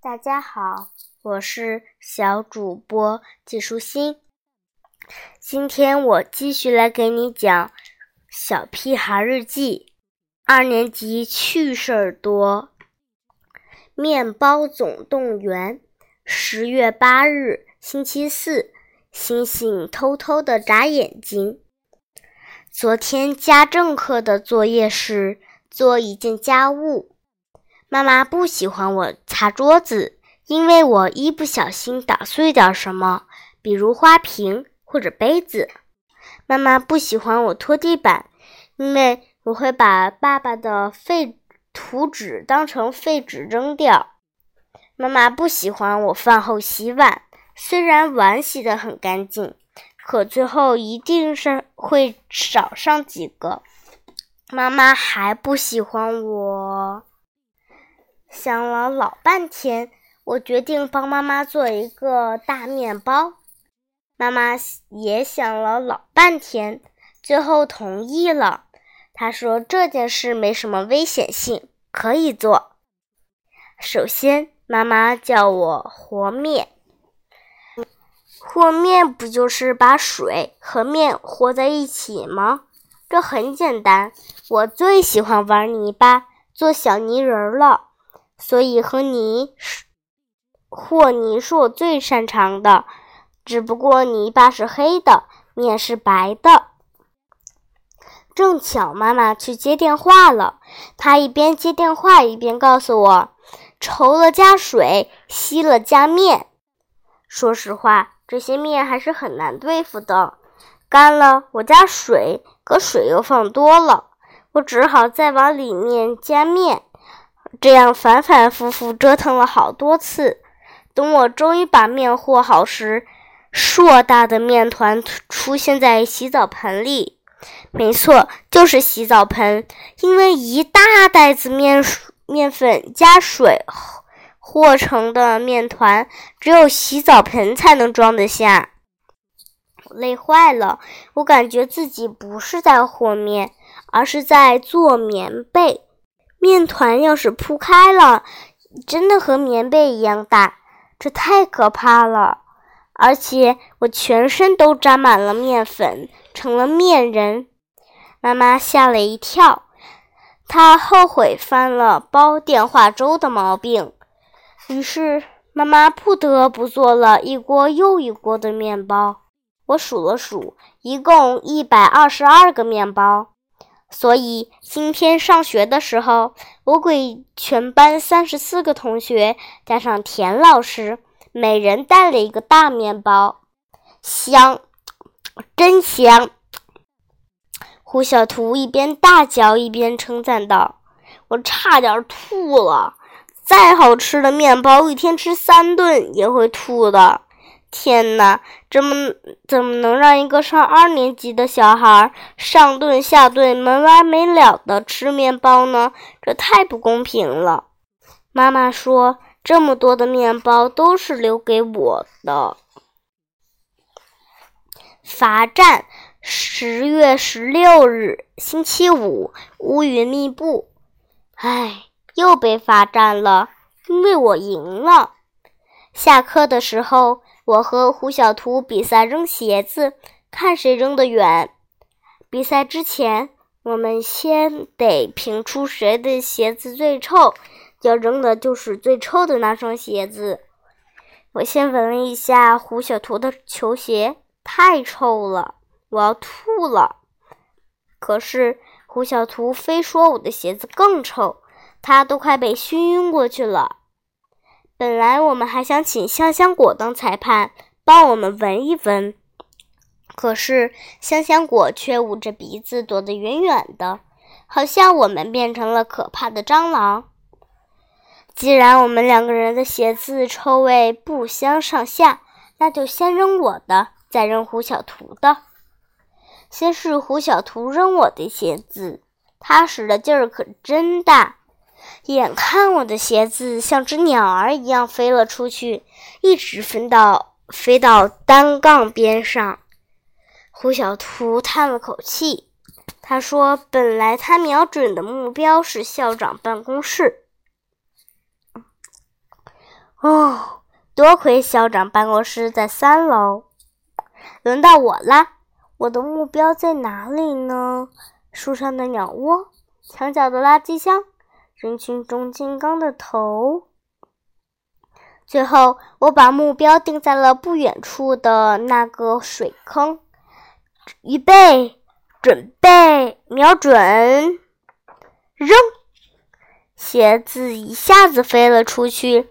大家好，我是小主播季舒心。今天我继续来给你讲《小屁孩日记》二年级趣事儿多。面包总动员，十月八日，星期四。星星偷偷的眨眼睛。昨天家政课的作业是做一件家务。妈妈不喜欢我擦桌子，因为我一不小心打碎点什么，比如花瓶或者杯子。妈妈不喜欢我拖地板，因为我会把爸爸的废图纸当成废纸扔掉。妈妈不喜欢我饭后洗碗，虽然碗洗得很干净，可最后一定是会少上几个。妈妈还不喜欢我。想了老半天，我决定帮妈妈做一个大面包。妈妈也想了老半天，最后同意了。她说这件事没什么危险性，可以做。首先，妈妈叫我和面。和面不就是把水和面和在一起吗？这很简单。我最喜欢玩泥巴，做小泥人了。所以和泥是和泥是我最擅长的，只不过泥巴是黑的，面是白的。正巧妈妈去接电话了，她一边接电话一边告诉我：稠了加水，稀了加面。说实话，这些面还是很难对付的。干了我加水，可水又放多了，我只好再往里面加面。这样反反复复折腾了好多次，等我终于把面和好时，硕大的面团出现在洗澡盆里。没错，就是洗澡盆，因为一大袋子面面粉加水和成的面团，只有洗澡盆才能装得下。累坏了，我感觉自己不是在和面，而是在做棉被。面团要是铺开了，真的和棉被一样大，这太可怕了！而且我全身都沾满了面粉，成了面人。妈妈吓了一跳，她后悔犯了煲电话粥的毛病。于是妈妈不得不做了一锅又一锅的面包。我数了数，一共一百二十二个面包。所以今天上学的时候，我给全班三十四个同学加上田老师，每人带了一个大面包，香，真香！胡小图一边大嚼一边称赞道：“我差点吐了！再好吃的面包，一天吃三顿也会吐的。”天哪，怎么怎么能让一个上二年级的小孩上顿下顿没完没了的吃面包呢？这太不公平了。妈妈说，这么多的面包都是留给我的。罚站，十月十六日，星期五，乌云密布。唉，又被罚站了，因为我赢了。下课的时候。我和胡小图比赛扔鞋子，看谁扔得远。比赛之前，我们先得评出谁的鞋子最臭，要扔的就是最臭的那双鞋子。我先闻了一下胡小图的球鞋，太臭了，我要吐了。可是胡小图非说我的鞋子更臭，他都快被熏晕过去了。本来我们还想请香香果当裁判，帮我们闻一闻，可是香香果却捂着鼻子躲得远远的，好像我们变成了可怕的蟑螂。既然我们两个人的鞋子臭味不相上下，那就先扔我的，再扔胡小图的。先是胡小图扔我的鞋子，他使的劲儿可真大。眼看我的鞋子像只鸟儿一样飞了出去，一直飞到飞到单杠边上。胡小图叹了口气，他说：“本来他瞄准的目标是校长办公室。”哦，多亏校长办公室在三楼。轮到我啦，我的目标在哪里呢？树上的鸟窝，墙角的垃圾箱，人群中金刚的头。最后，我把目标定在了不远处的那个水坑。预备，准备，瞄准，扔！鞋子一下子飞了出去，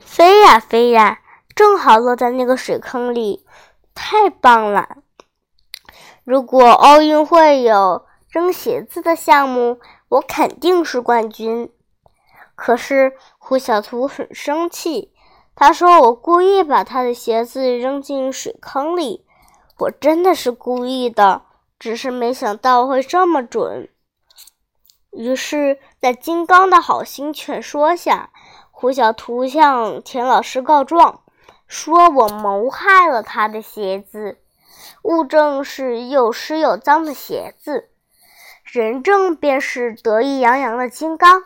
飞呀飞呀，正好落在那个水坑里，太棒了！如果奥运会有扔鞋子的项目，我肯定是冠军。可是胡小图很生气。他说：“我故意把他的鞋子扔进水坑里，我真的是故意的，只是没想到会这么准。”于是，在金刚的好心劝说下，胡小图向田老师告状，说我谋害了他的鞋子，物证是又湿又脏的鞋子，人证便是得意洋洋的金刚。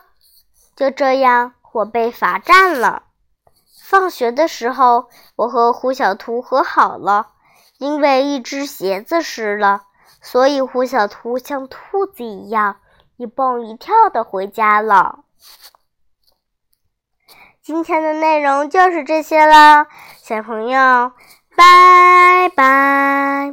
就这样，我被罚站了。放学的时候，我和胡小图和好了，因为一只鞋子湿了，所以胡小图像兔子一样一蹦一跳的回家了。今天的内容就是这些了，小朋友，拜拜。